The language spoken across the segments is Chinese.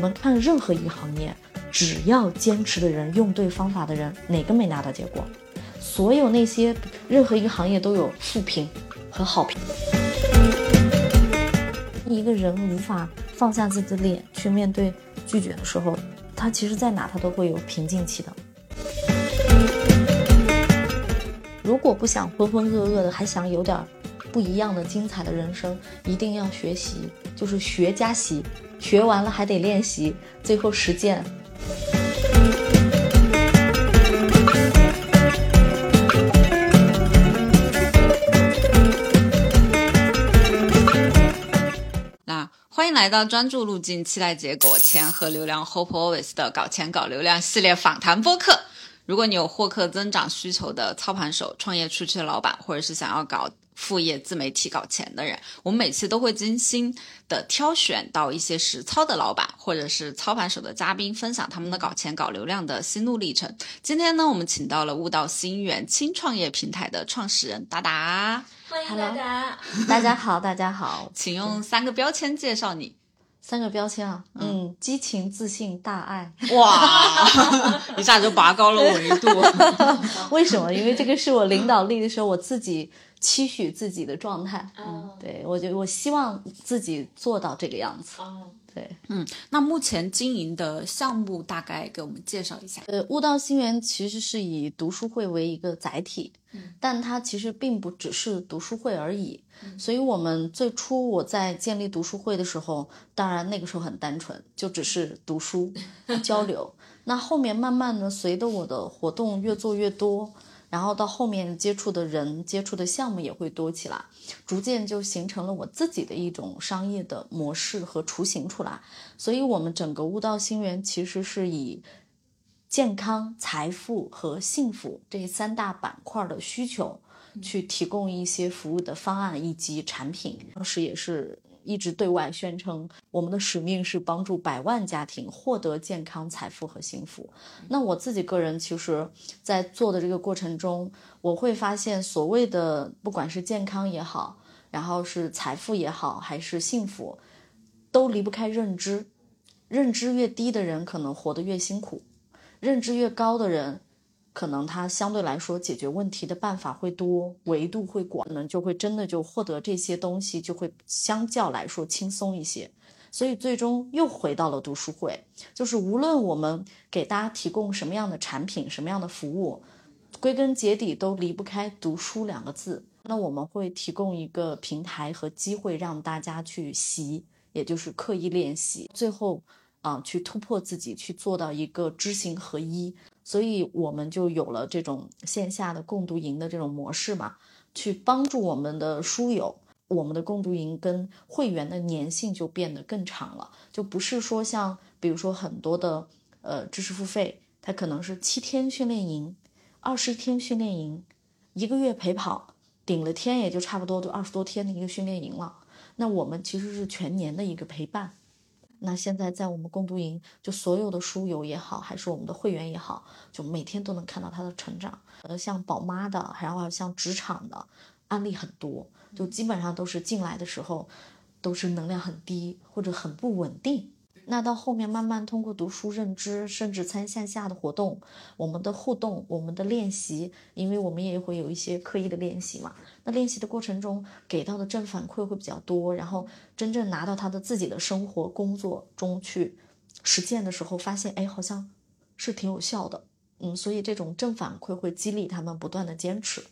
我们看任何一个行业，只要坚持的人、用对方法的人，哪个没拿到结果？所有那些任何一个行业都有负评和好评。一个人无法放下自己的脸去面对拒绝的时候，他其实在哪他都会有瓶颈期的。如果不想浑浑噩噩的，还想有点不一样的精彩的人生，一定要学习，就是学加习，学完了还得练习，最后实践。那欢迎来到专注路径、期待结果、钱和流量 Hope Always 的搞钱搞流量系列访谈播客。如果你有获客增长需求的操盘手、创业初期的老板，或者是想要搞副业自媒体搞钱的人，我们每次都会精心的挑选到一些实操的老板或者是操盘手的嘉宾，分享他们的搞钱搞流量的心路历程。今天呢，我们请到了悟道心源轻创业平台的创始人达达，欢迎大家。大家好，大家好，请用三个标签介绍你。三个标签啊，嗯，激情、自信、大爱。哇，一下就拔高了我一度。为什么？因为这个是我领导力的时候，我自己期许自己的状态。嗯，对我就我希望自己做到这个样子。哦，对，嗯，那目前经营的项目大概给我们介绍一下。呃，悟道心源其实是以读书会为一个载体，嗯但它其实并不只是读书会而已。所以，我们最初我在建立读书会的时候，当然那个时候很单纯，就只是读书 交流。那后面慢慢的，随着我的活动越做越多，然后到后面接触的人、接触的项目也会多起来，逐渐就形成了我自己的一种商业的模式和雏形出来。所以，我们整个悟道心源其实是以健康、财富和幸福这三大板块的需求，去提供一些服务的方案以及产品。当时也是一直对外宣称，我们的使命是帮助百万家庭获得健康、财富和幸福。那我自己个人其实，在做的这个过程中，我会发现，所谓的不管是健康也好，然后是财富也好，还是幸福，都离不开认知。认知越低的人，可能活得越辛苦。认知越高的人，可能他相对来说解决问题的办法会多，维度会广，可能就会真的就获得这些东西就会相较来说轻松一些。所以最终又回到了读书会，就是无论我们给大家提供什么样的产品、什么样的服务，归根结底都离不开读书两个字。那我们会提供一个平台和机会让大家去习，也就是刻意练习，最后。啊，去突破自己，去做到一个知行合一，所以我们就有了这种线下的共读营的这种模式嘛，去帮助我们的书友，我们的共读营跟会员的粘性就变得更长了，就不是说像比如说很多的呃知识付费，它可能是七天训练营、二十天训练营、一个月陪跑，顶了天也就差不多就二十多天的一个训练营了。那我们其实是全年的一个陪伴。那现在在我们共读营，就所有的书友也好，还是我们的会员也好，就每天都能看到他的成长。呃，像宝妈的，然后像职场的案例很多，就基本上都是进来的时候都是能量很低或者很不稳定。那到后面慢慢通过读书认知，甚至参线下的活动，我们的互动，我们的练习，因为我们也会有一些刻意的练习嘛。那练习的过程中给到的正反馈会比较多，然后真正拿到他的自己的生活工作中去实践的时候，发现哎，好像是挺有效的。嗯，所以这种正反馈会激励他们不断的坚持。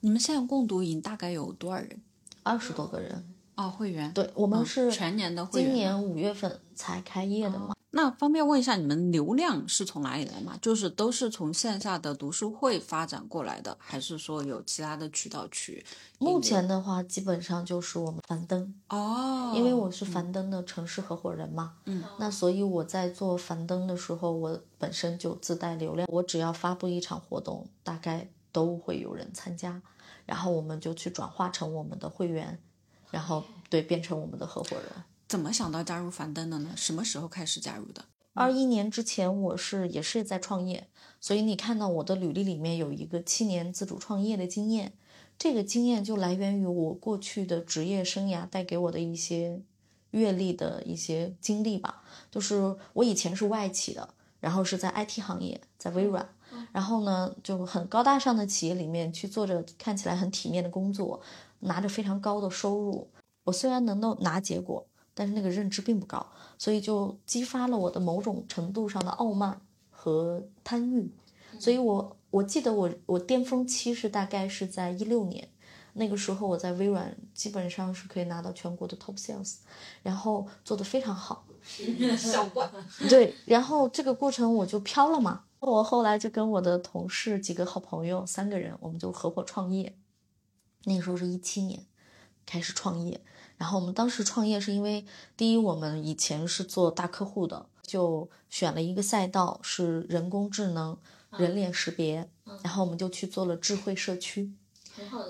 你们现在共读营大概有多少人？二十多个人。哦，会员，对我们是全年的会员，今年五月份才开业的嘛。那方便问一下，你们流量是从哪里来吗？就是都是从线下的读书会发展过来的，还是说有其他的渠道去？目前的话，基本上就是我们樊登哦，因为我是樊登的城市合伙人嘛，嗯，那所以我在做樊登的时候，我本身就自带流量，我只要发布一场活动，大概都会有人参加，然后我们就去转化成我们的会员。然后对，变成我们的合伙人。怎么想到加入樊登的呢？什么时候开始加入的？二一年之前，我是也是在创业，所以你看到我的履历里面有一个七年自主创业的经验，这个经验就来源于我过去的职业生涯带给我的一些阅历的一些经历吧。就是我以前是外企的，然后是在 IT 行业，在微软，然后呢就很高大上的企业里面去做着看起来很体面的工作，拿着非常高的收入。我虽然能够拿结果，但是那个认知并不高，所以就激发了我的某种程度上的傲慢和贪欲。所以我我记得我我巅峰期是大概是在一六年，那个时候我在微软基本上是可以拿到全国的 top sales，然后做得非常好。小怪。对，然后这个过程我就飘了嘛。我后来就跟我的同事几个好朋友三个人，我们就合伙创业。那个时候是一七年开始创业，然后我们当时创业是因为第一，我们以前是做大客户的，就选了一个赛道是人工智能、人脸识别，然后我们就去做了智慧社区。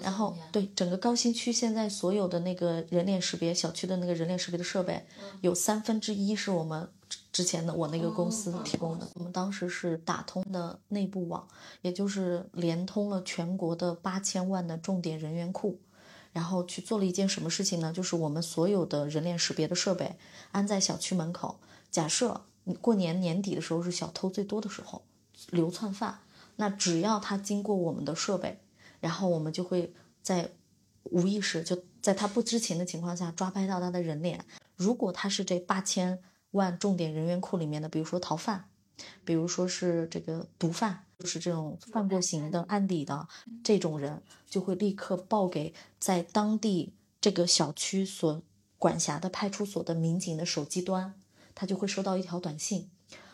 然后对整个高新区现在所有的那个人脸识别小区的那个人脸识别的设备，有三分之一是我们之前的我那个公司提供的。我们当时是打通的内部网，也就是连通了全国的八千万的重点人员库，然后去做了一件什么事情呢？就是我们所有的人脸识别的设备安在小区门口。假设你过年年底的时候是小偷最多的时候，流窜犯，那只要他经过我们的设备。然后我们就会在无意识就在他不知情的情况下抓拍到他的人脸。如果他是这八千万重点人员库里面的，比如说逃犯，比如说是这个毒贩，就是这种犯过刑的案底的这种人，就会立刻报给在当地这个小区所管辖的派出所的民警的手机端，他就会收到一条短信，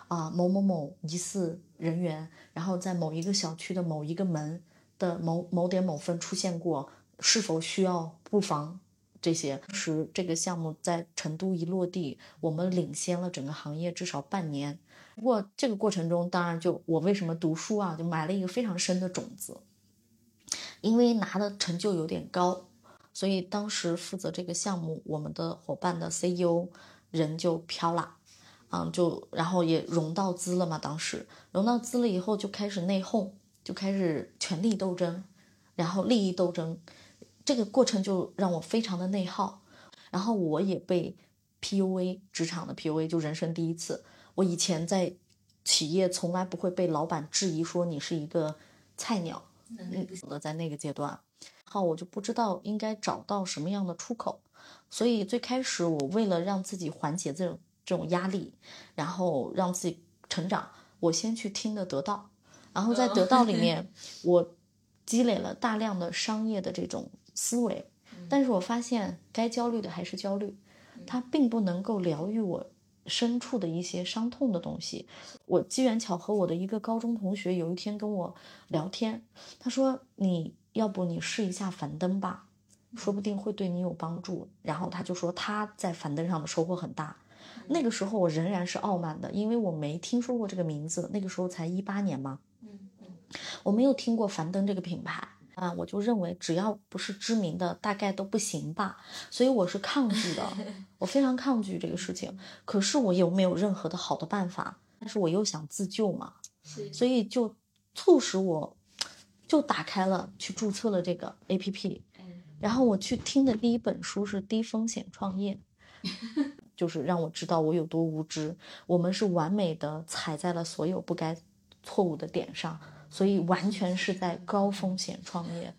啊某某某疑似人员，然后在某一个小区的某一个门。的某某点某分出现过，是否需要布防？这些是这个项目在成都一落地，我们领先了整个行业至少半年。不过这个过程中，当然就我为什么读书啊，就埋了一个非常深的种子。因为拿的成就有点高，所以当时负责这个项目，我们的伙伴的 CEO 人就飘了，嗯，就然后也融到资了嘛。当时融到资了以后，就开始内讧。就开始权力斗争，然后利益斗争，这个过程就让我非常的内耗，然后我也被 PUA 职场的 PUA 就人生第一次。我以前在企业从来不会被老板质疑说你是一个菜鸟，嗯，在那个阶段，然后我就不知道应该找到什么样的出口，所以最开始我为了让自己缓解这种这种压力，然后让自己成长，我先去听的得到。然后在得到里面，我积累了大量的商业的这种思维，但是我发现该焦虑的还是焦虑，它并不能够疗愈我深处的一些伤痛的东西。我机缘巧合，我的一个高中同学有一天跟我聊天，他说：“你要不你试一下樊登吧，说不定会对你有帮助。”然后他就说他在樊登上的收获很大。那个时候我仍然是傲慢的，因为我没听说过这个名字，那个时候才一八年嘛。我没有听过樊登这个品牌啊，我就认为只要不是知名的，大概都不行吧，所以我是抗拒的，我非常抗拒这个事情。可是我又没有任何的好的办法，但是我又想自救嘛，所以就促使我，就打开了去注册了这个 A P P，然后我去听的第一本书是低风险创业，就是让我知道我有多无知，我们是完美的踩在了所有不该错误的点上。所以完全是在高风险创业，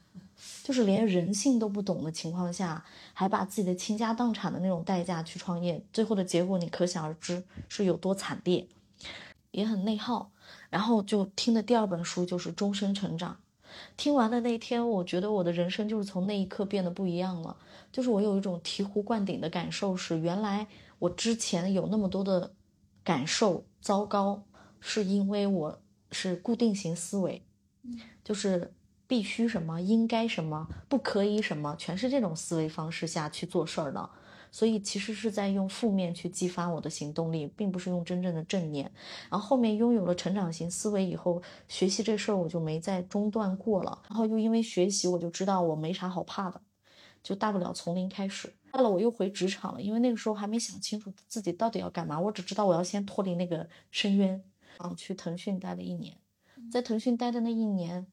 就是连人性都不懂的情况下，还把自己的倾家荡产的那种代价去创业，最后的结果你可想而知是有多惨烈，也很内耗。然后就听的第二本书就是《终身成长》，听完的那天，我觉得我的人生就是从那一刻变得不一样了。就是我有一种醍醐灌顶的感受，是原来我之前有那么多的感受糟糕，是因为我。是固定型思维，就是必须什么，应该什么，不可以什么，全是这种思维方式下去做事儿的。所以其实是在用负面去激发我的行动力，并不是用真正的正念。然后后面拥有了成长型思维以后，学习这事儿我就没再中断过了。然后又因为学习，我就知道我没啥好怕的，就大不了从零开始。到了我又回职场了，因为那个时候还没想清楚自己到底要干嘛，我只知道我要先脱离那个深渊。嗯，去腾讯待了一年，在腾讯待的那一年，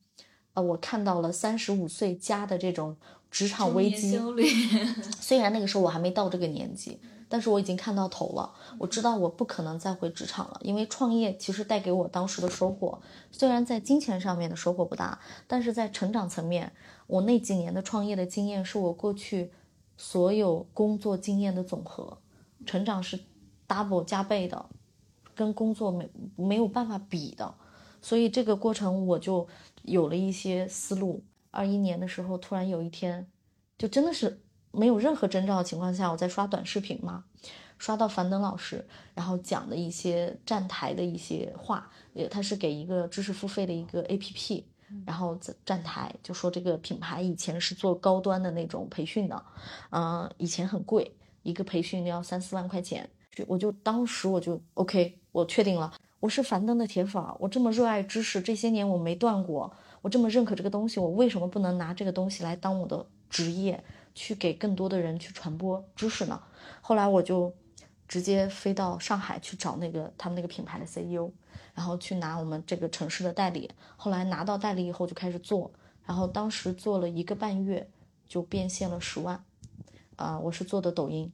呃，我看到了三十五岁加的这种职场危机。焦虑。虽然那个时候我还没到这个年纪，但是我已经看到头了，我知道我不可能再回职场了，因为创业其实带给我当时的收获，虽然在金钱上面的收获不大，但是在成长层面，我那几年的创业的经验是我过去所有工作经验的总和，成长是 double 加倍的，跟工作没没有办法比的，所以这个过程我就有了一些思路。二一年的时候，突然有一天，就真的是。没有任何征兆的情况下，我在刷短视频嘛，刷到樊登老师，然后讲的一些站台的一些话，也他是给一个知识付费的一个 A P P，然后站台就说这个品牌以前是做高端的那种培训的，嗯，以前很贵，一个培训要三四万块钱，我就当时我就 O K，我确定了，我是樊登的铁粉，我这么热爱知识，这些年我没断过，我这么认可这个东西，我为什么不能拿这个东西来当我的职业？去给更多的人去传播知识呢。后来我就直接飞到上海去找那个他们那个品牌的 CEO，然后去拿我们这个城市的代理。后来拿到代理以后就开始做，然后当时做了一个半月就变现了十万。啊，我是做的抖音，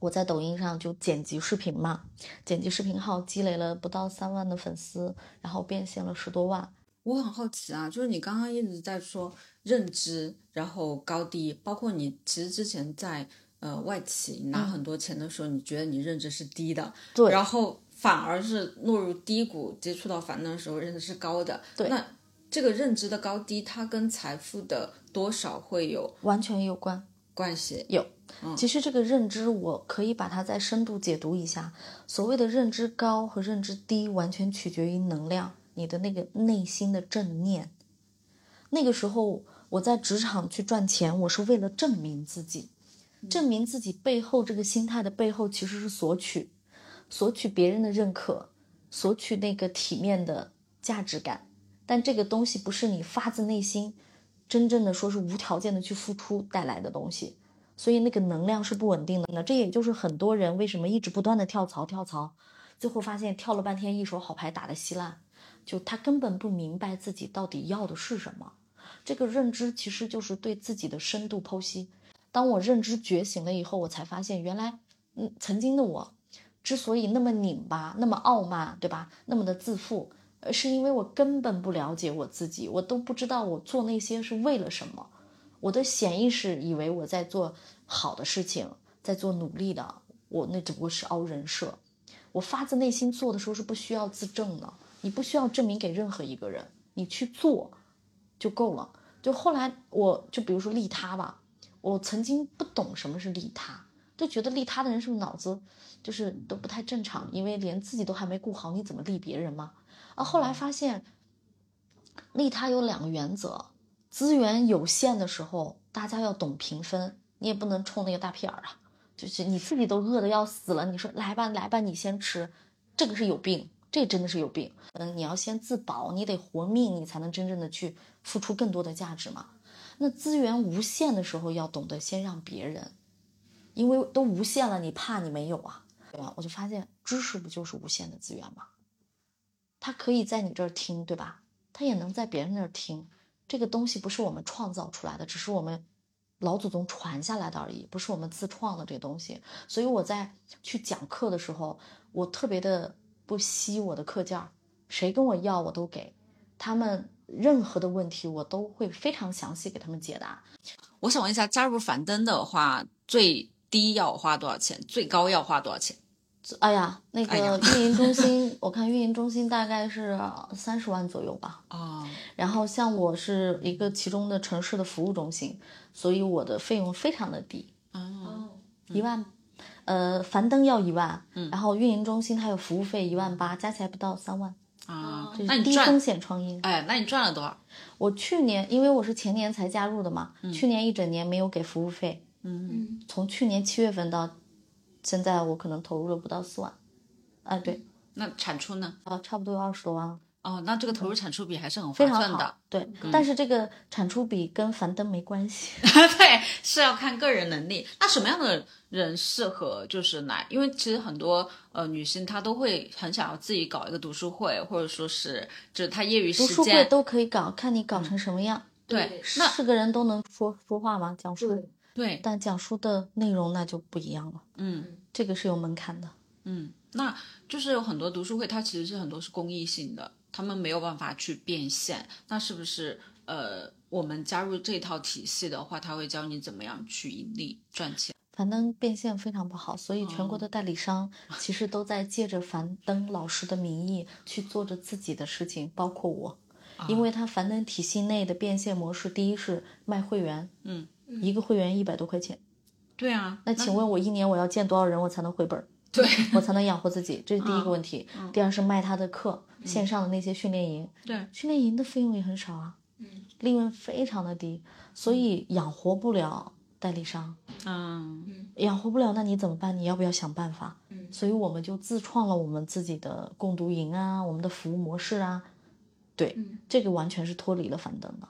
我在抖音上就剪辑视频嘛，剪辑视频号积累了不到三万的粉丝，然后变现了十多万。我很好奇啊，就是你刚刚一直在说认知，然后高低，包括你其实之前在呃外企拿很多钱的时候，你觉得你认知是低的，对，然后反而是落入低谷，接触到樊登的时候认知是高的，对。那这个认知的高低，它跟财富的多少会有完全有关关系？有，其实这个认知我可以把它再深度解读一下，所谓的认知高和认知低，完全取决于能量。你的那个内心的正念，那个时候我在职场去赚钱，我是为了证明自己，证明自己背后这个心态的背后其实是索取，索取别人的认可，索取那个体面的价值感。但这个东西不是你发自内心，真正的说是无条件的去付出带来的东西，所以那个能量是不稳定的。那这也就是很多人为什么一直不断的跳槽跳槽，最后发现跳了半天一手好牌打得稀烂。就他根本不明白自己到底要的是什么，这个认知其实就是对自己的深度剖析。当我认知觉醒了以后，我才发现原来，嗯，曾经的我之所以那么拧巴、那么傲慢，对吧？那么的自负，是因为我根本不了解我自己，我都不知道我做那些是为了什么。我的潜意识以为我在做好的事情，在做努力的，我那只不过是凹人设。我发自内心做的时候是不需要自证的。你不需要证明给任何一个人，你去做就够了。就后来我就比如说利他吧，我曾经不懂什么是利他，就觉得利他的人是不是脑子就是都不太正常，因为连自己都还没顾好，你怎么利别人嘛？啊，后来发现利他有两个原则：资源有限的时候，大家要懂平分，你也不能冲那个大屁眼儿啊，就是你自己都饿得要死了，你说来吧来吧，你先吃，这个是有病。这真的是有病，嗯，你要先自保，你得活命，你才能真正的去付出更多的价值嘛。那资源无限的时候，要懂得先让别人，因为都无限了，你怕你没有啊，对吧？我就发现知识不就是无限的资源吗？他可以在你这儿听，对吧？他也能在别人那儿听。这个东西不是我们创造出来的，只是我们老祖宗传下来的而已，不是我们自创的这东西。所以我在去讲课的时候，我特别的。不惜我的课件，谁跟我要我都给，他们任何的问题我都会非常详细给他们解答。我想问一下，加入樊登的话，最低要花多少钱？最高要花多少钱？哎呀，那个运营中心，我看运营中心大概是三十万左右吧。哦。然后像我是一个其中的城市的服务中心，所以我的费用非常的低。哦。一万。呃，樊登要一万，然后运营中心还有服务费一万八，加起来不到三万啊。这是低风险创业。哎，那你赚了多少？我去年因为我是前年才加入的嘛，去年一整年没有给服务费。嗯，从去年七月份到现在，我可能投入了不到四万。啊，对。那产出呢？啊，差不多有二十多万。哦，那这个投入产出比还是很划算的，对。但是这个产出比跟樊登没关系，对，是要看个人能力。那什么样的人适合就是来？因为其实很多呃女性她都会很想要自己搞一个读书会，或者说是就是她业余时间读书会都可以搞，看你搞成什么样。对，那是个人都能说说话吗？讲述。对，但讲述的内容那就不一样了，嗯这个是有门槛的。嗯，那就是有很多读书会，它其实是很多是公益性的，他们没有办法去变现。那是不是呃，我们加入这套体系的话，他会教你怎么样去盈利赚钱？樊登变现非常不好，所以全国的代理商其实都在借着樊登老师的名义去做着自己的事情，包括我，因为他樊登体系内的变现模式，第一是卖会员，嗯，一个会员一百多块钱，对啊，那请问我一年我要见多少人我才能回本儿？对 我才能养活自己，这是第一个问题。第二是卖他的课，线上的那些训练营，对，训练营的费用也很少啊，利润非常的低，所以养活不了代理商。嗯养活不了，那你怎么办？你要不要想办法？所以我们就自创了我们自己的共读营啊，我们的服务模式啊，对，这个完全是脱离了樊登的。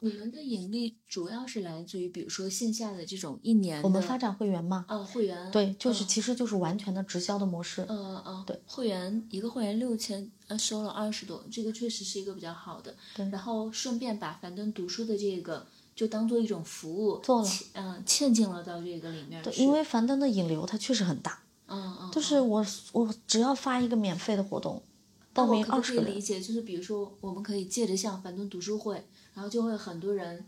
你们的盈利主要是来自于，比如说线下的这种一年我们发展会员嘛，啊会员，对，就是嗯其实就是完全的直销的模式。呃呃，对，会员一个会员六千，呃，收了二十多，这个确实是一个比较好的。对然后顺便把樊登读书的这个就当做一种服务做了嵌嗯、嵌进了到这个里面对，因为樊登的引流它确实很大，嗯嗯，就是我我只要发一个免费的活动，报名二十个人，可以理解，就是比如说，我们可以借着像樊登读书会，然后就会很多人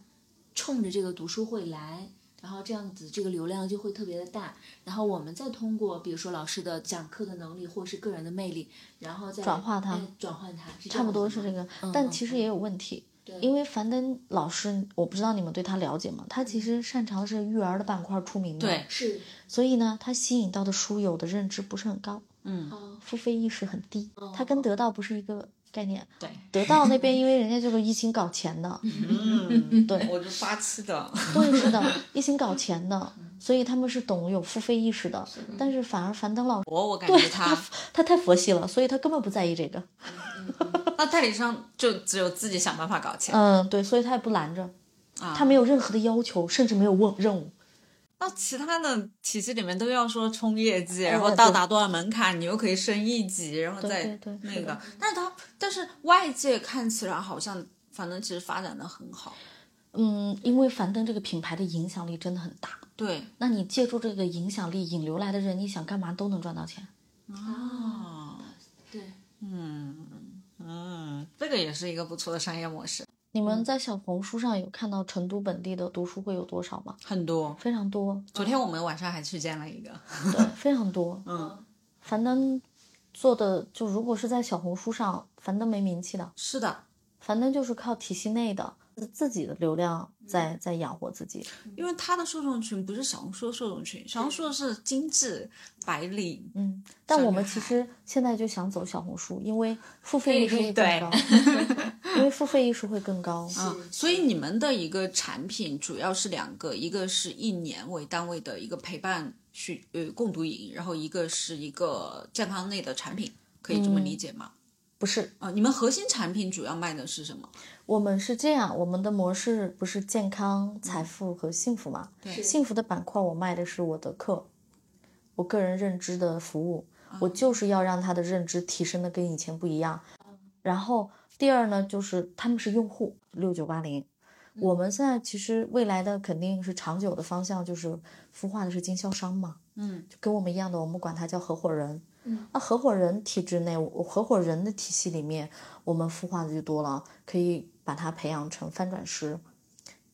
冲着这个读书会来，然后这样子这个流量就会特别的大，然后我们再通过比如说老师的讲课的能力或是个人的魅力，然后再转化它哎转换它，是差不多是这个。但其实也有问题，因为樊登老师，我不知道你们对他了解吗？他其实擅长的是育儿的板块出名的，对，是所以呢，他吸引到的书友的认知不是很高，嗯，哦付费意识很低，他跟得到不是一个概念。对，得到那边因为人家就是一心搞钱的，嗯，对我就发起的，对，是的，一心搞钱的，所以他们是懂有付费意识的。但是反而樊登老师，我我感觉他他他太佛系了，所以他根本不在意这个。那代理商就只有自己想办法搞钱。嗯，对，所以他也不拦着，啊他没有任何的要求，甚至没有问任务。那其他的体系里面都要说冲业绩，然后到达多少门槛，你又可以升一级，然后再那个。但是它，但是外界看起来好像，反正其实发展的很好。嗯，因为樊登这个品牌的影响力真的很大，对那你借助这个影响力引流来的人，你想干嘛都能赚到钱。啊，对，嗯嗯，这个也是一个不错的商业模式，你们在小红书上有看到成都本地的读书会有多少吗？很多。非常多，昨天我们晚上还去见了一个，对，非常多。嗯，樊登做的就如果是在小红书上，樊登没名气的，是的，樊登就是靠体系内的自自己的流量在在养活自己。因为他的受众群不是小红书的受众群，小红书的是精致白领，嗯，但我们其实现在就想走小红书，因为付费意识会更对高，因为付费艺术会更高。啊，所以你们的一个产品主要是两个，一个是一年为单位的一个陪伴去呃共读营，然后一个是一个健康类的产品，可以这么理解吗？不是，啊、你们核心产品主要卖的是什么？我们是这样，我们的模式不是健康、财富和幸福嘛？对幸福的板块我卖的是我的课，我个人认知的服务，我就是要让他的认知提升的跟以前不一样。然后第二呢，就是他们是用户六九八零，我们现在其实未来的肯定是长久的方向，就是孵化的是经销商嘛，嗯，就跟我们一样的，我们管它叫合伙人。那合伙人体制内，合伙人的体系里面，我们孵化的就多了，可以把它培养成翻转师、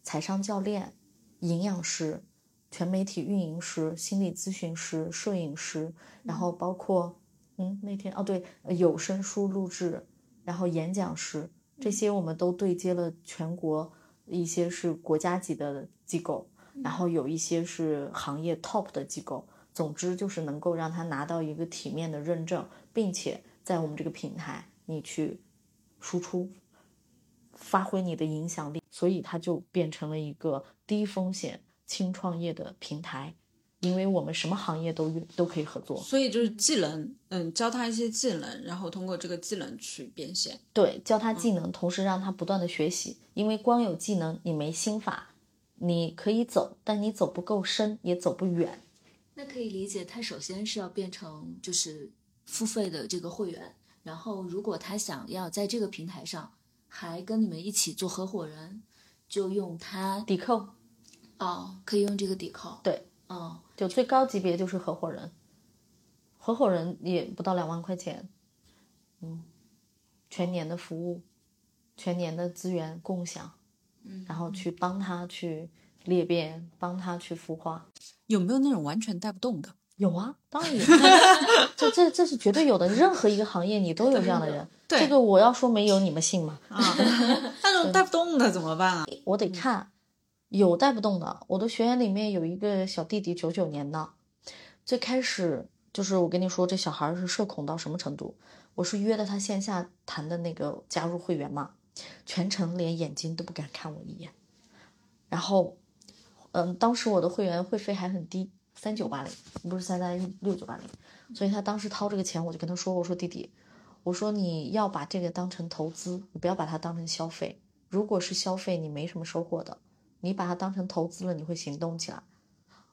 财商教练、营养师、全媒体运营师、心理咨询师、摄影师，然后包括嗯那天哦对有声书录制，然后演讲师这些我们都对接了全国一些是国家级的机构，然后有一些是行业 top 的机构。总之就是能够让他拿到一个体面的认证，并且在我们这个平台你去输出，发挥你的影响力，所以它就变成了一个低风险轻创业的平台，因为我们什么行业都都可以合作。所以就是技能，嗯，教他一些技能，然后通过这个技能去变现。对，教他技能，同时让他不断的学习，因为光有技能你没心法，你可以走，但你走不够深，也走不远。那可以理解，他首先是要变成就是付费的这个会员，然后如果他想要在这个平台上还跟你们一起做合伙人，就用他抵扣，哦，可以用这个抵扣。对，哦，就最高级别就是合伙人，合伙人也不到两万块钱，嗯，全年的服务，全年的资源共享，嗯，然后去帮他去裂变，帮他去孵化。有没有那种完全带不动的？有啊，当然有，这这这是绝对有的。任何一个行业你都有这样的人，对这个我要说没有，你们信吗？啊，那种带不动的怎么办啊？我得看，有带不动的。我的学员里面有一个小弟弟，九九年的，最开始就是我跟你说，这小孩是社恐到什么程度？我是约的他线下谈的那个加入会员嘛，全程连眼睛都不敢看我一眼。然后，嗯，当时我的会员会费还很低，三九八零，不是三三六九八零，所以他当时掏这个钱，我就跟他说，我说弟弟，我说你要把这个当成投资，你不要把它当成消费。如果是消费，你没什么收获的；你把它当成投资了，你会行动起来。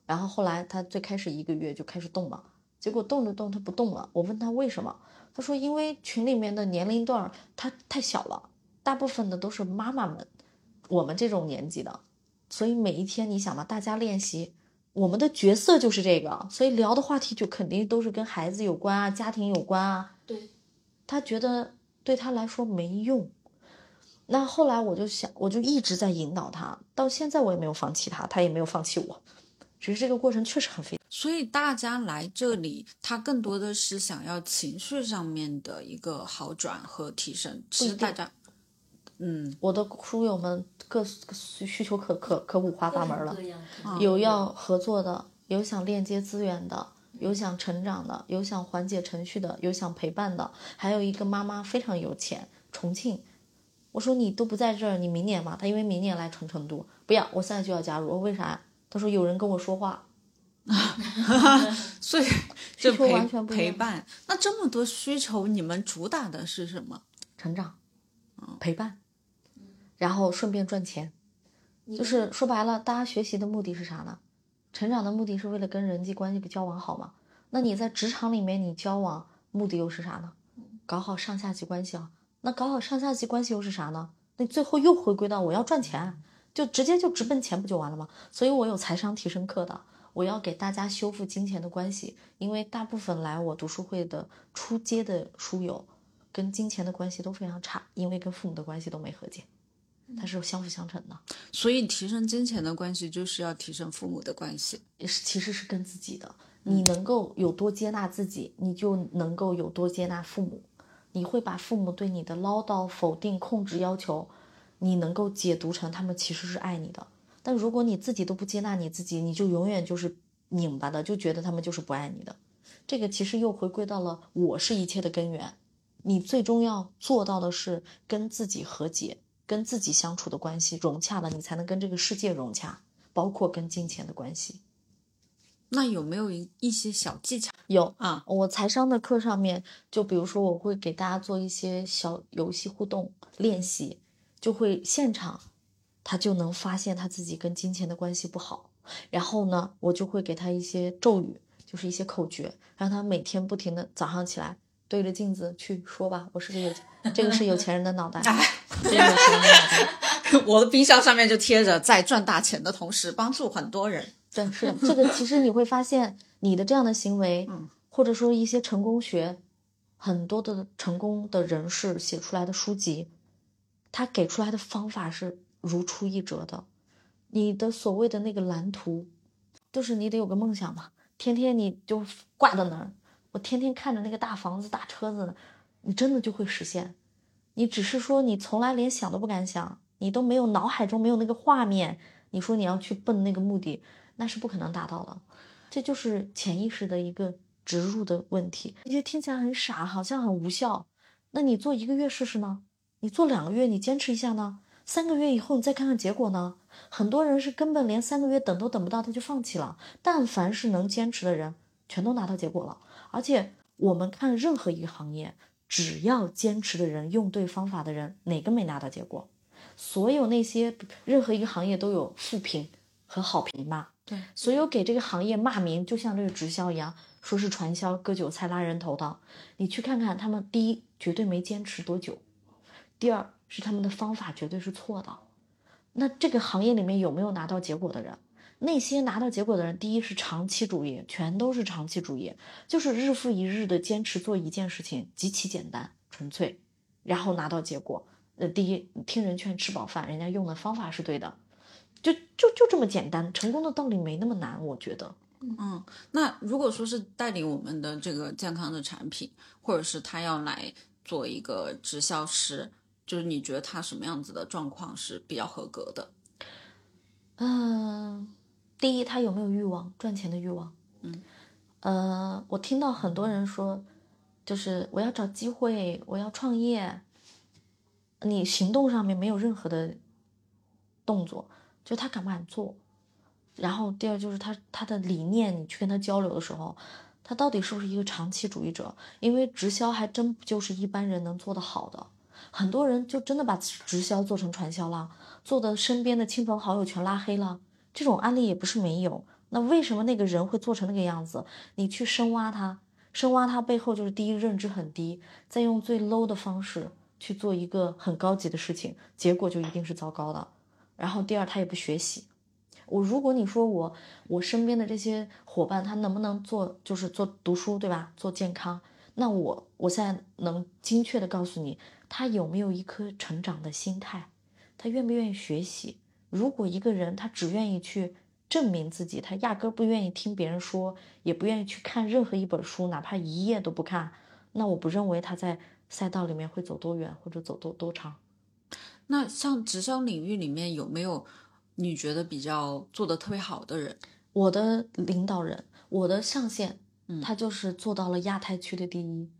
然后后来他最开始一个月就开始动了，结果动着动他不动了。我问他为什么，他说因为群里面的年龄段他太小了，大部分的都是妈妈们，我们这种年纪的，所以每一天你想嘛，大家练习，我们的角色就是这个，所以聊的话题就肯定都是跟孩子有关啊，家庭有关啊。对，他觉得对他来说没用。那后来我就想，我就一直在引导他，到现在我也没有放弃他，他也没有放弃我，只是这个过程确实很费。所以大家来这里，他更多的是想要情绪上面的一个好转和提升。其实大家，嗯，我的书友们各需需求可可可五花八门了有要合作的，有想链接资源的，有想成长的，有想缓解程序的，有想陪伴的，还有一个妈妈非常有钱，重庆。我说你都不在这儿，你明年吧。他因为明年来成成都，不要，我现在就要加入。我说为啥呀？他说有人跟我说话，所以 需就求完全不一样陪伴。那这么多需求，你们主打的是什么？成长，陪伴，然后顺便赚钱。就是说白了，大家学习的目的是啥呢？成长的目的是为了跟人际关系交往好吗？那你在职场里面你交往目的又是啥呢？搞好上下级关系啊。那搞好上下级关系又是啥呢？那最后又回归到我要赚钱，就直接就直奔钱不就完了吗？所以我有财商提升课的，我要给大家修复金钱的关系，因为大部分来我读书会的初阶的书友，跟金钱的关系都非常差，因为跟父母的关系都没和解，它是相辅相成的。所以提升金钱的关系，就是要提升父母的关系。也是其实是跟自己的，你能够有多接纳自己，你就能够有多接纳父母。你会把父母对你的唠叨、否定、控制、要求，你能够解读成他们其实是爱你的。但如果你自己都不接纳你自己，你就永远就是拧巴的，就觉得他们就是不爱你的。这个其实又回归到了我是一切的根源。你最终要做到的是跟自己和解，跟自己相处的关系融洽了，你才能跟这个世界融洽，包括跟金钱的关系。那有没有一一些小技巧有啊？我财商的课上面，就比如说我会给大家做一些小游戏互动练习，就会现场他就能发现他自己跟金钱的关系不好，然后呢，我就会给他一些咒语，就是一些口诀，让他每天不停的早上起来对着镜子去说吧，我是个有这个是有钱人的脑袋，这个有钱人的脑袋。我的冰箱上面就贴着，在赚大钱的同时帮助很多人。对，是的，这个其实你会发现，你的这样的行为，嗯或者说一些成功学，很多的成功的人士写出来的书籍，他给出来的方法是如出一辙的。你的所谓的那个蓝图，就是你得有个梦想嘛，天天你就挂在那儿，我天天看着那个大房子、大车子，你真的就会实现。你只是说你从来连想都不敢想，你都没有脑海中没有那个画面，你说你要去奔那个目的，那是不可能达到的。这就是潜意识的一个植入的问题。这些听起来很傻，好像很无效。那你做一个月试试呢？你做两个月，你坚持一下呢？三个月以后你再看看结果呢？很多人是根本连三个月等都等不到，他就放弃了。但凡是能坚持的人，全都拿到结果了。而且我们看任何一个行业，只要坚持的人、用对方法的人，哪个没拿到结果？所有那些任何一个行业都有负评和好评嘛？对，所有给这个行业骂名，就像这个直销一样，说是传销、割韭菜、拉人头的。你去看看他们，第一绝对没坚持多久，第二是他们的方法绝对是错的。那这个行业里面有没有拿到结果的人？那些拿到结果的人，第一是长期主义，全都是长期主义，就是日复一日的坚持做一件事情，极其简单纯粹，然后拿到结果。呃，第一听人劝吃饱饭，人家用的方法是对的，就就就这么简单，成功的道理没那么难，我觉得。嗯，那如果说是代理我们的这个健康的产品，或者是他要来做一个直销师，就是你觉得他什么样子的状况是比较合格的？嗯，第一，他有没有欲望赚钱的欲望？嗯，呃，我听到很多人说，就是我要找机会，我要创业，你行动上面没有任何的动作，就他敢不敢做？然后第二就是他他的理念，你去跟他交流的时候，他到底是不是一个长期主义者？因为直销还真不就是一般人能做得好的，很多人就真的把直销做成传销了，做的身边的亲朋好友全拉黑了。这种案例也不是没有。那为什么那个人会做成那个样子？你去深挖他，深挖他背后就是第一认知很低，再用最 low 的方式去做一个很高级的事情，结果就一定是糟糕的。然后第二，他也不学习。我如果你说我我身边的这些伙伴他能不能做就是做读书对吧做健康那我我现在能精确的告诉你他有没有一颗成长的心态他愿不愿意学习如果一个人他只愿意去证明自己他压根不愿意听别人说也不愿意去看任何一本书哪怕一页都不看那我不认为他在赛道里面会走多远或者走多多长。那像直销领域里面有没有？你觉得比较做的特别好的人，我的领导人，我的上线，他就是做到了亚太区的第一，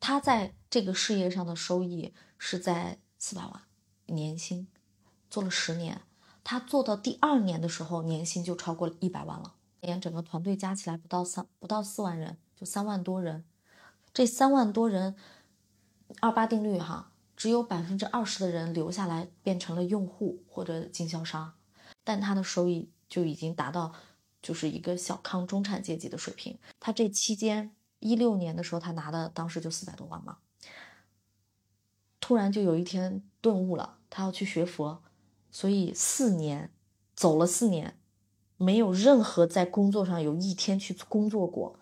他在这个事业上的收益是在四百万年薪，做了十年，他做到第二年的时候，年薪就超过了一百万了，连整个团队加起来不到三不到四万人，就三万多人，这三万多人，二八定律哈，只有百分之二十的人留下来变成了用户或者经销商。但他的收益就已经达到，就是一个小康中产阶级的水平。他这期间一六年的时候，他拿的当时就四百多万嘛。突然就有一天顿悟了，他要去学佛，所以四年走了四年，没有任何在工作上有一天去工作过，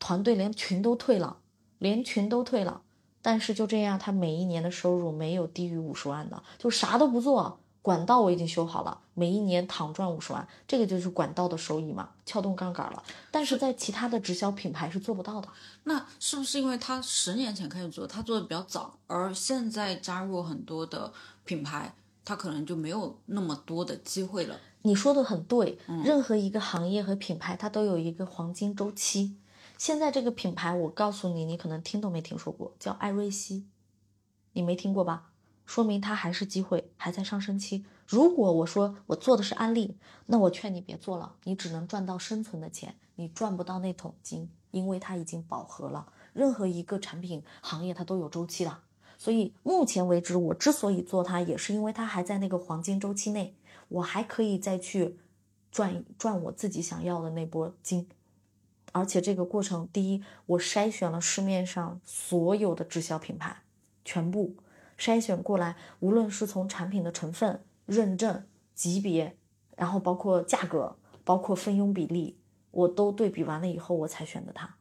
团队连群都退了，连群都退了。但是就这样，他每一年的收入没有低于五十万的，就啥都不做。管道我已经修好了，每一年躺赚五十万，这个就是管道的收益嘛，撬动杠杆了。但是在其他的直销品牌是做不到的。那是不是因为他十年前开始做，他做的比较早，而现在加入很多的品牌，他可能就没有那么多的机会了？你说的很对，任何一个行业和品牌，它都有一个黄金周期。现在这个品牌，我告诉你，你可能听都没听说过，叫艾瑞希，你没听过吧？说明它还是机会，还在上升期。如果我说我做的是安利，那我劝你别做了，你只能赚到生存的钱，你赚不到那桶金，因为它已经饱和了。任何一个产品行业它都有周期的，所以目前为止，我之所以做它，也是因为它还在那个黄金周期内，我还可以再去赚赚我自己想要的那波金。而且这个过程，第一，我筛选了市面上所有的直销品牌，全部。筛选过来，无论是从产品的成分、认证级别，然后包括价格，包括分佣比例，我都对比完了以后，我才选的它。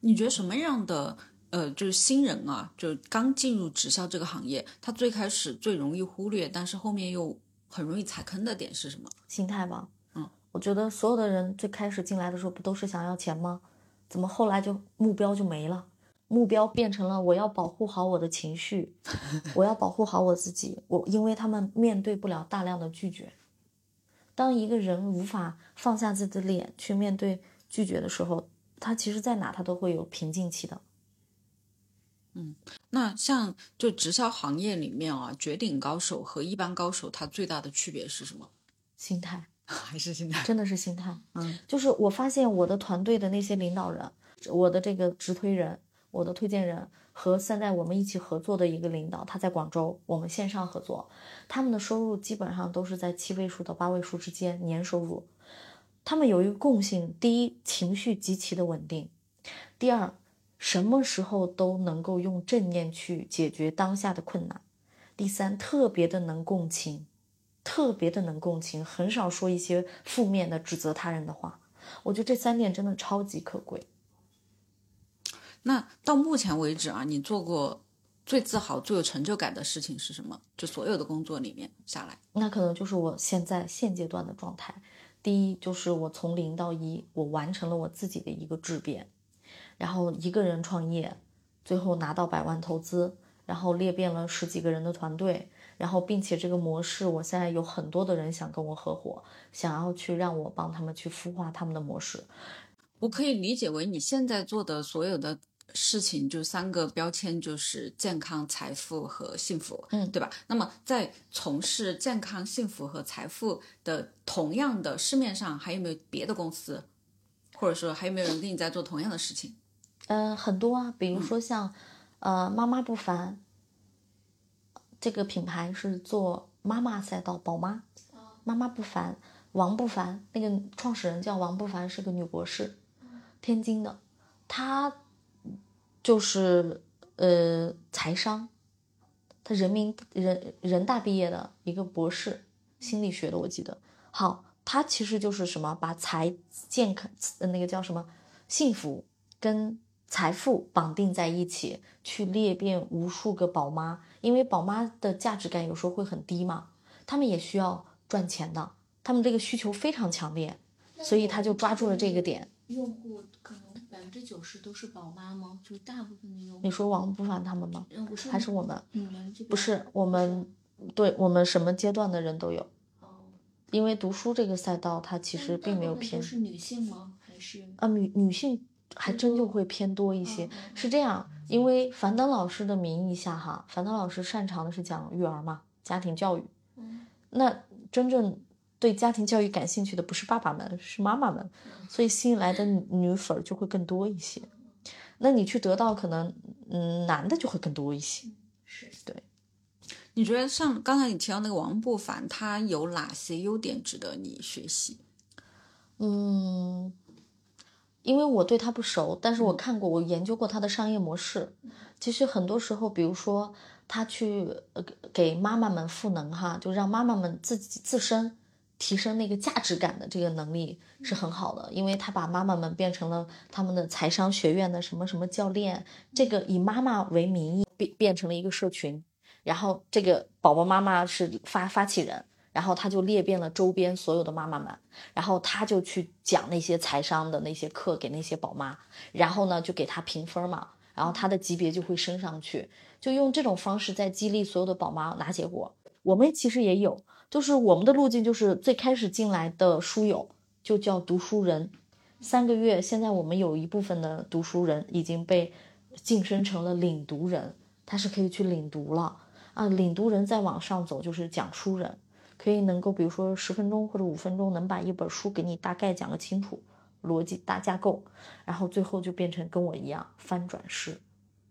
你觉得什么样的呃，就是新人啊，就刚进入直销这个行业，他最开始最容易忽略，但是后面又很容易踩坑的点是什么？心态吧。嗯，我觉得所有的人最开始进来的时候，不都是想要钱吗？怎么后来就目标就没了？目标变成了我要保护好我的情绪，我要保护好我自己。我因为他们面对不了大量的拒绝。当一个人无法放下自己的脸去面对拒绝的时候，他其实在哪他都会有瓶颈期的。嗯，那像就直销行业里面啊，绝顶高手和一般高手，他最大的区别是什么？心态，还是心态？真的是心态。嗯，就是我发现我的团队的那些领导人，我的这个直推人。我的推荐人和现在我们一起合作的一个领导，他在广州，我们线上合作，他们的收入基本上都是在七位数到八位数之间年收入。他们有一个共性：第一，情绪极其的稳定；第二，什么时候都能够用正念去解决当下的困难；第三，特别的能共情。特别的能共情，很少说一些负面的指责他人的话。我觉得这三点真的超级可贵。那到目前为止啊，你做过最自豪、最有成就感的事情是什么？就所有的工作里面下来，那可能就是我现在现阶段的状态。第一，就是我从零到一，我完成了我自己的一个质变，然后一个人创业，最后拿到百万投资，然后裂变了十几个人的团队，然后并且这个模式，我现在有很多的人想跟我合伙，想要去让我帮他们去孵化他们的模式。我可以理解为你现在做的所有的事情，就三个标签，就是健康、财富和幸福，嗯对吧？那么在从事健康、幸福和财富的同样的市面上，还有没有别的公司，或者说还有没有人跟你在做同样的事情？呃，很多啊，比如说像，呃，妈妈不凡这个品牌是做妈妈赛道宝妈，妈妈不凡，王不凡那个创始人叫王不凡，是个女博士，天津的，她就是呃财商，她人民人人大毕业的一个博士，心理学的我记得。好，她其实就是什么，把财健康呃那个叫什么幸福跟财富绑定在一起，去裂变无数个宝妈，因为宝妈的价值感有时候会很低嘛，他们也需要赚钱的，他们这个需求非常强烈，所以他就抓住了这个点。用户可能百分之九十都是宝妈吗？就大部分的用户你。说王不凡他们吗？还是我们？你们这边不是我们，对我们什么阶段的人都有，哦，因为读书这个赛道它其实并没有偏是女性吗？还是啊，女女性还真就会偏多一些是这样，因为樊登老师的名义下哈，樊登老师擅长的是讲育儿嘛，家庭教育。嗯那真正对家庭教育感兴趣的不是爸爸们，是妈妈们，所以吸引来的女女粉就会更多一些。那你去得到可能，嗯，男的就会更多一些。是对你觉得像刚才你提到那个王不凡，他有哪些优点值得你学习？嗯，因为我对他不熟，但是我看过，我研究过他的商业模式。其实很多时候，比如说他去呃给妈妈们赋能哈，就让妈妈们自己自身提升那个价值感的这个能力是很好的，因为他把妈妈们变成了他们的财商学院的什么什么教练，这个以妈妈为名义变变成了一个社群，然后这个宝宝妈妈是发发起人。然后他就裂变了周边所有的妈妈们，然后他就去讲那些财商的那些课给那些宝妈，然后呢就给他评分嘛，然后他的级别就会升上去，就用这种方式在激励所有的宝妈拿结果。我们其实也有，就是我们的路径就是最开始进来的书友就叫读书人，三个月，现在我们有一部分的读书人已经被晋升成了领读人，他是可以去领读了啊，领读人再往上走就是讲书人。可以能够，比如说十分钟或者五分钟，能把一本书给你大概讲个清楚，逻辑大架构，然后最后就变成跟我一样翻转式。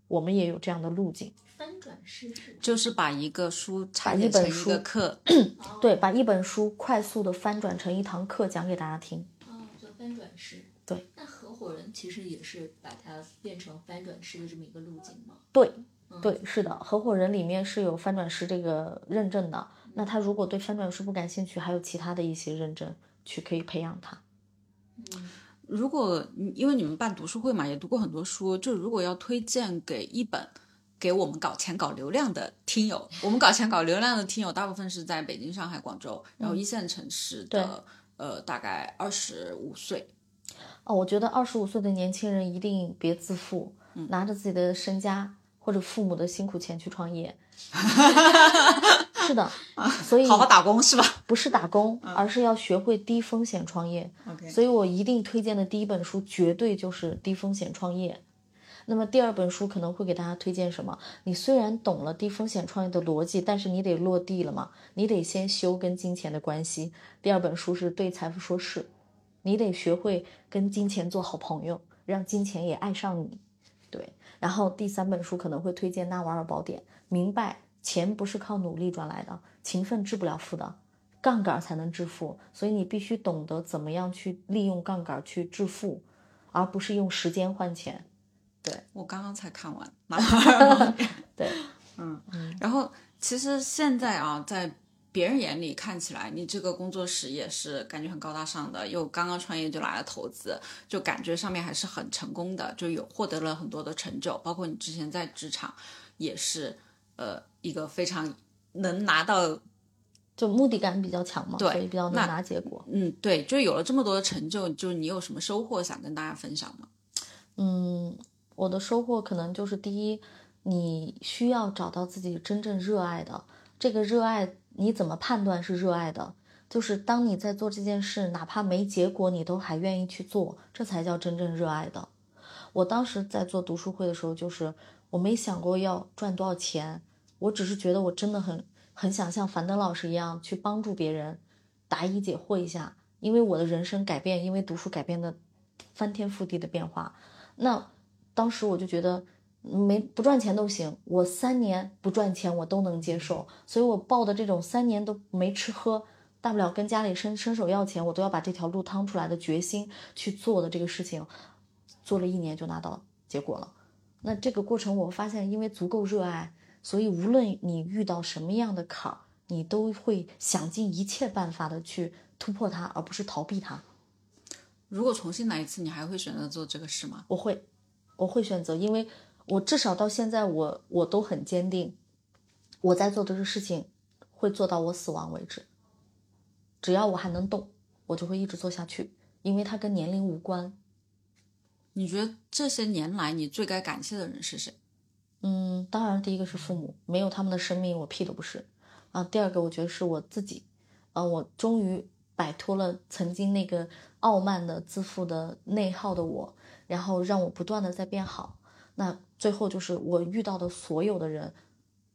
我们也有这样的路径，翻转式是就是把一个书拆一解成一本书个课，对，把一本书快速的翻转成一堂课讲给大家听。哦，叫翻转式。对，那合伙人其实也是把它变成翻转式的这么一个路径吗？对，对，是的，合伙人里面是有翻转师这个认证的。那他如果对翻转师不感兴趣，还有其他的一些认证去可以培养他。嗯，如果因为你们办读书会嘛，也读过很多书，就如果要推荐给一本给我们搞钱搞流量的听友，我们搞钱搞流量的听友大部分是在北京、上海、广州，然后一线城市的，呃，大概二十五岁。哦，我觉得二十五岁的年轻人一定别自负，拿着自己的身家或者父母的辛苦钱去创业。是的，所以好好打工是吧不是打工，而是要学会低风险创业。？OK，所以我一定推荐的第一本书绝对就是低风险创业。那么第二本书可能会给大家推荐什么？你虽然懂了低风险创业的逻辑，但是你得落地了嘛，你得先修跟金钱的关系。第二本书是对财富说是，你得学会跟金钱做好朋友，让金钱也爱上你。对，然后第三本书可能会推荐《纳瓦尔宝典》，明白钱不是靠努力赚来的，勤奋致不了富的。杠杆才能致富，所以你必须懂得怎么样去利用杠杆去致富，而不是用时间换钱。对我刚刚才看完。纳瓦尔宝典 对，嗯然后其实现在啊，在别人眼里看起来，你这个工作室也是感觉很高大上的，又刚刚创业就来了投资，就感觉上面还是很成功的，就有获得了很多的成就，包括你之前在职场也是呃一个非常能拿到，就目的感比较强嘛，对所以比较能拿结果。嗯，对，就有了这么多的成就，就是你有什么收获想跟大家分享吗？嗯，我的收获可能就是第一，你需要找到自己真正热爱的，这个热爱你怎么判断是热爱的？就是当你在做这件事，哪怕没结果，你都还愿意去做，这才叫真正热爱的。我当时在做读书会的时候，就是我没想过要赚多少钱，我只是觉得我真的很很想像樊登老师一样去帮助别人，答疑解惑一下，因为我的人生改变，因为读书改变的翻天覆地的变化。那当时我就觉得没不赚钱都行，我三年不赚钱我都能接受，所以我报的这种三年都没吃喝，大不了跟家里伸伸手要钱，我都要把这条路趟出来的决心去做的这个事情，做了一年就拿到结果了。那这个过程我发现，因为足够热爱，所以无论你遇到什么样的坎儿，你都会想尽一切办法的去突破它，而不是逃避它。如果重新来一次，你还会选择做这个事吗？我会，我会选择，因为我至少到现在我我都很坚定，我在做的这个事情会做到我死亡为止。只要我还能动，我就会一直做下去，因为它跟年龄无关。你觉得这些年来你最该感谢的人是谁？嗯，当然第一个是父母，没有他们的生命，我屁都不是。啊，第二个我觉得是我自己，啊，我终于摆脱了曾经那个傲慢的、自负的、内耗的我，然后让我不断的在变好。那最后就是我遇到的所有的人，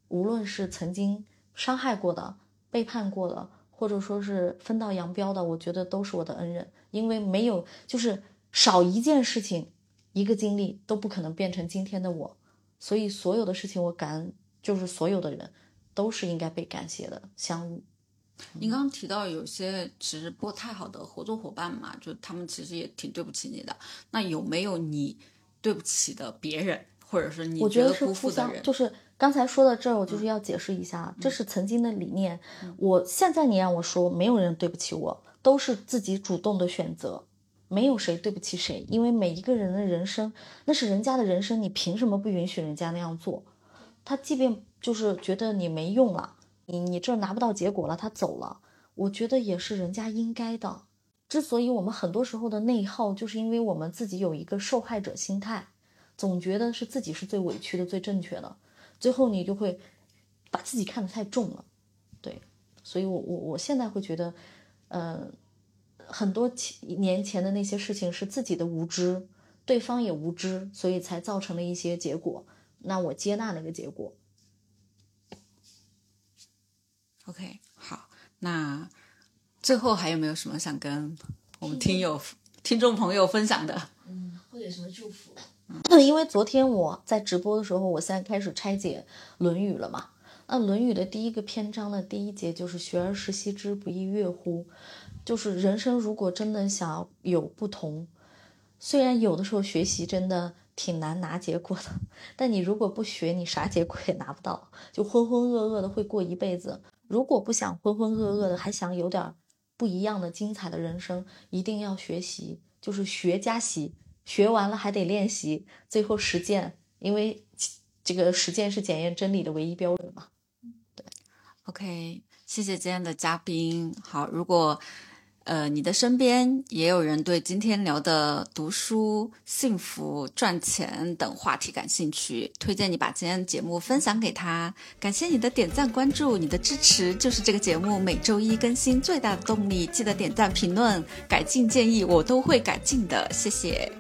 无论是曾经伤害过的、背叛过的，或者说是分道扬镳的，我觉得都是我的恩人，因为没有就是少一件事情，一个经历都不可能变成今天的我。所以所有的事情我感恩，就是所有的人都是应该被感谢的相遇。你刚刚提到有些其实不太好的合作伙伴嘛，就他们其实也挺对不起你的。那有没有你对不起的别人，或者是你我觉得是互相？就是刚才说到这儿，我就是要解释一下，这是曾经的理念。我现在你让我说，没有人对不起我，都是自己主动的选择，没有谁对不起谁，因为每一个人的人生那是人家的人生，你凭什么不允许人家那样做？他即便就是觉得你没用了，你你这拿不到结果了，他走了，我觉得也是人家应该的。之所以我们很多时候的内耗，就是因为我们自己有一个受害者心态，总觉得是自己是最委屈的、最正确的，最后你就会把自己看得太重了。对，所以我我我现在会觉得，呃，很多前年前的那些事情是自己的无知，对方也无知，所以才造成了一些结果。那我接纳那个结果。OK，好，那最后还有没有什么想跟我们听友、听众朋友分享的？嗯，或者什么祝福？因为昨天我在直播的时候，我现在开始拆解《论语》了嘛。那《论语》的第一个篇章的第一节就是“学而时习之，不亦说乎”，就是人生如果真的想要有不同，虽然有的时候学习真的挺难拿结果的，但你如果不学，你啥结果也拿不到，就浑浑噩噩的会过一辈子。如果不想浑浑噩噩的，还想有点不一样的精彩的人生，一定要学习，就是学加习。学完了还得练习，最后实践，因为这个实践是检验真理的唯一标准嘛。对 OK，谢谢今天的嘉宾。好，如果呃你的身边也有人对今天聊的读书、幸福、赚钱等话题感兴趣，推荐你把今天的节目分享给他。感谢你的点赞、关注，你的支持就是这个节目每周一更新最大的动力。记得点赞、评论、改进建议，我都会改进的。谢谢。